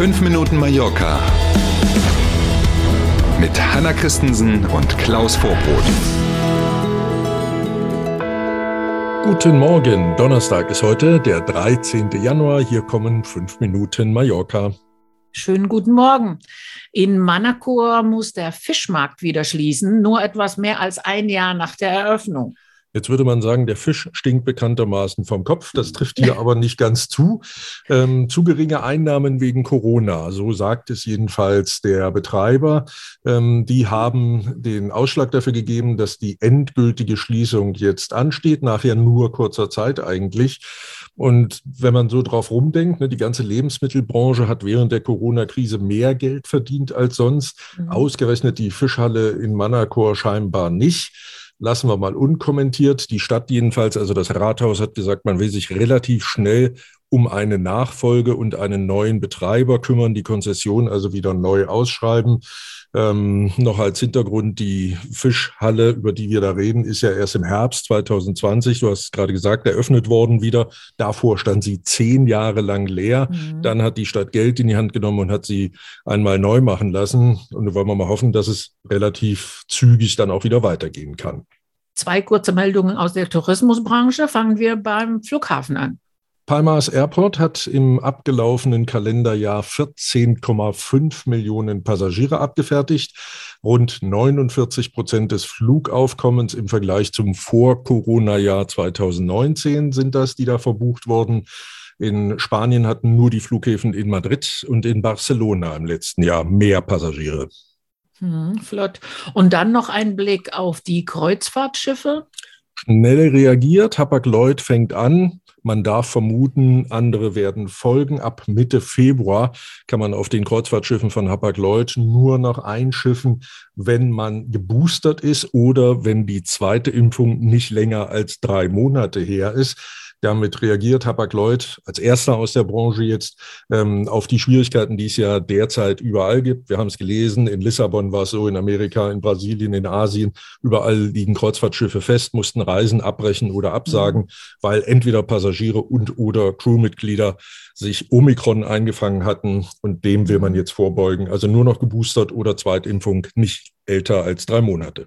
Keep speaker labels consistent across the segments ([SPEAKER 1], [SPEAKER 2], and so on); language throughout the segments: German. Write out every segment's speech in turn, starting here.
[SPEAKER 1] 5 Minuten Mallorca mit Hanna Christensen und Klaus Vorbrot.
[SPEAKER 2] Guten Morgen, Donnerstag ist heute, der 13. Januar. Hier kommen 5 Minuten Mallorca.
[SPEAKER 3] Schönen guten Morgen. In Manacor muss der Fischmarkt wieder schließen, nur etwas mehr als ein Jahr nach der Eröffnung.
[SPEAKER 2] Jetzt würde man sagen, der Fisch stinkt bekanntermaßen vom Kopf. Das trifft hier aber nicht ganz zu. Ähm, zu geringe Einnahmen wegen Corona, so sagt es jedenfalls der Betreiber. Ähm, die haben den Ausschlag dafür gegeben, dass die endgültige Schließung jetzt ansteht, nachher nur kurzer Zeit eigentlich. Und wenn man so drauf rumdenkt, ne, die ganze Lebensmittelbranche hat während der Corona-Krise mehr Geld verdient als sonst. Mhm. Ausgerechnet die Fischhalle in Manacor scheinbar nicht lassen wir mal unkommentiert. Die Stadt jedenfalls, also das Rathaus hat gesagt, man will sich relativ schnell um eine Nachfolge und einen neuen Betreiber kümmern, die Konzession also wieder neu ausschreiben. Ähm, noch als Hintergrund, die Fischhalle, über die wir da reden, ist ja erst im Herbst 2020, du hast gerade gesagt, eröffnet worden wieder. Davor stand sie zehn Jahre lang leer. Mhm. Dann hat die Stadt Geld in die Hand genommen und hat sie einmal neu machen lassen. Und da wollen wir mal hoffen, dass es relativ zügig dann auch wieder weitergehen kann.
[SPEAKER 3] Zwei kurze Meldungen aus der Tourismusbranche. Fangen wir beim Flughafen an.
[SPEAKER 2] Palmas Airport hat im abgelaufenen Kalenderjahr 14,5 Millionen Passagiere abgefertigt. Rund 49 Prozent des Flugaufkommens im Vergleich zum Vor-Corona-Jahr 2019 sind das, die da verbucht wurden. In Spanien hatten nur die Flughäfen in Madrid und in Barcelona im letzten Jahr mehr Passagiere.
[SPEAKER 3] Hm, flott. Und dann noch ein Blick auf die Kreuzfahrtschiffe.
[SPEAKER 2] Schnell reagiert, Hapag-Lloyd fängt an. Man darf vermuten, andere werden folgen. Ab Mitte Februar kann man auf den Kreuzfahrtschiffen von Hapag-Lloyd nur noch einschiffen, wenn man geboostert ist oder wenn die zweite Impfung nicht länger als drei Monate her ist. Damit reagiert Hapag-Lloyd als erster aus der Branche jetzt ähm, auf die Schwierigkeiten, die es ja derzeit überall gibt. Wir haben es gelesen, in Lissabon war es so, in Amerika, in Brasilien, in Asien, überall liegen Kreuzfahrtschiffe fest, mussten Reisen abbrechen oder absagen, mhm. weil entweder Passagiere und oder Crewmitglieder sich Omikron eingefangen hatten und dem will man jetzt vorbeugen. Also nur noch geboostert oder Zweitimpfung, nicht älter als drei Monate.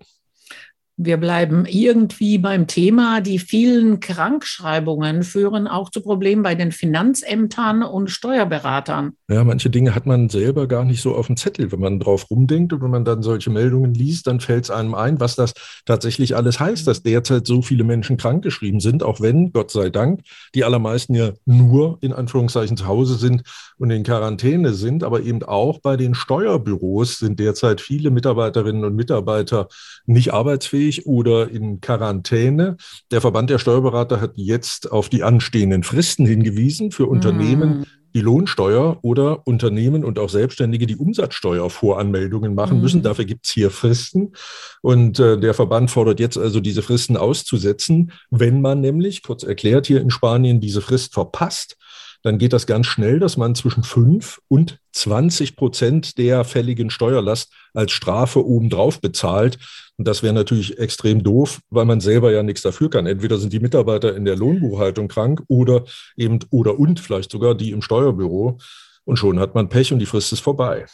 [SPEAKER 3] Wir bleiben irgendwie beim Thema. Die vielen Krankschreibungen führen auch zu Problemen bei den Finanzämtern und Steuerberatern.
[SPEAKER 2] Ja, manche Dinge hat man selber gar nicht so auf dem Zettel. Wenn man drauf rumdenkt und wenn man dann solche Meldungen liest, dann fällt es einem ein, was das tatsächlich alles heißt, dass derzeit so viele Menschen krankgeschrieben sind, auch wenn, Gott sei Dank, die allermeisten ja nur in Anführungszeichen zu Hause sind und in Quarantäne sind. Aber eben auch bei den Steuerbüros sind derzeit viele Mitarbeiterinnen und Mitarbeiter nicht arbeitsfähig arbeitsunfähig oder in Quarantäne. Der Verband der Steuerberater hat jetzt auf die anstehenden Fristen hingewiesen für Unternehmen, mm. die Lohnsteuer oder Unternehmen und auch Selbstständige, die Umsatzsteuervoranmeldungen machen müssen. Mm. Dafür gibt es hier Fristen. Und äh, der Verband fordert jetzt also, diese Fristen auszusetzen. Wenn man nämlich, kurz erklärt, hier in Spanien diese Frist verpasst, dann geht das ganz schnell, dass man zwischen 5 und 20 Prozent der fälligen Steuerlast als Strafe obendrauf bezahlt. Und das wäre natürlich extrem doof, weil man selber ja nichts dafür kann. Entweder sind die Mitarbeiter in der Lohnbuchhaltung krank oder eben oder und vielleicht sogar die im Steuerbüro. Und schon hat man Pech und die Frist ist vorbei.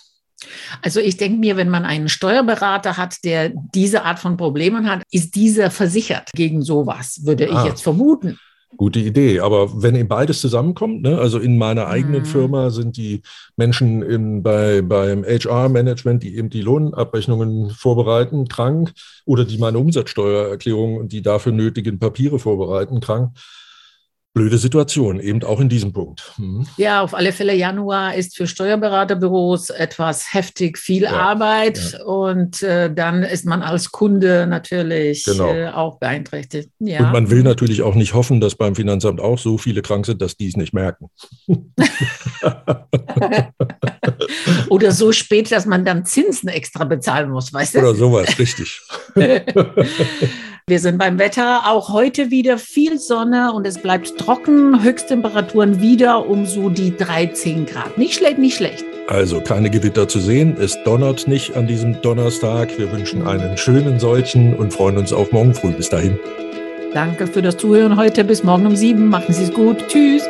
[SPEAKER 3] Also ich denke mir, wenn man einen Steuerberater hat, der diese Art von Problemen hat, ist dieser versichert gegen sowas, würde ah. ich jetzt vermuten.
[SPEAKER 2] Gute Idee. Aber wenn eben beides zusammenkommt, ne, also in meiner eigenen mhm. Firma sind die Menschen in, bei, beim HR-Management, die eben die Lohnabrechnungen vorbereiten, krank oder die meine Umsatzsteuererklärung und die dafür nötigen Papiere vorbereiten, krank blöde Situation, eben auch in diesem Punkt.
[SPEAKER 3] Mhm. Ja, auf alle Fälle, Januar ist für Steuerberaterbüros etwas heftig viel ja, Arbeit ja. und äh, dann ist man als Kunde natürlich genau. äh, auch beeinträchtigt.
[SPEAKER 2] Ja. Und man will natürlich auch nicht hoffen, dass beim Finanzamt auch so viele krank sind, dass die es nicht merken.
[SPEAKER 3] Oder so spät, dass man dann Zinsen extra bezahlen muss, weißt du?
[SPEAKER 2] Oder sowas, richtig.
[SPEAKER 3] Wir sind beim Wetter auch heute wieder viel Sonne und es bleibt trocken. Höchsttemperaturen wieder um so die 13 Grad. Nicht schlecht, nicht schlecht.
[SPEAKER 2] Also keine Gewitter zu sehen. Es donnert nicht an diesem Donnerstag. Wir wünschen einen schönen solchen und freuen uns auf morgen früh. Bis dahin.
[SPEAKER 3] Danke für das Zuhören heute. Bis morgen um sieben. Machen Sie es gut. Tschüss.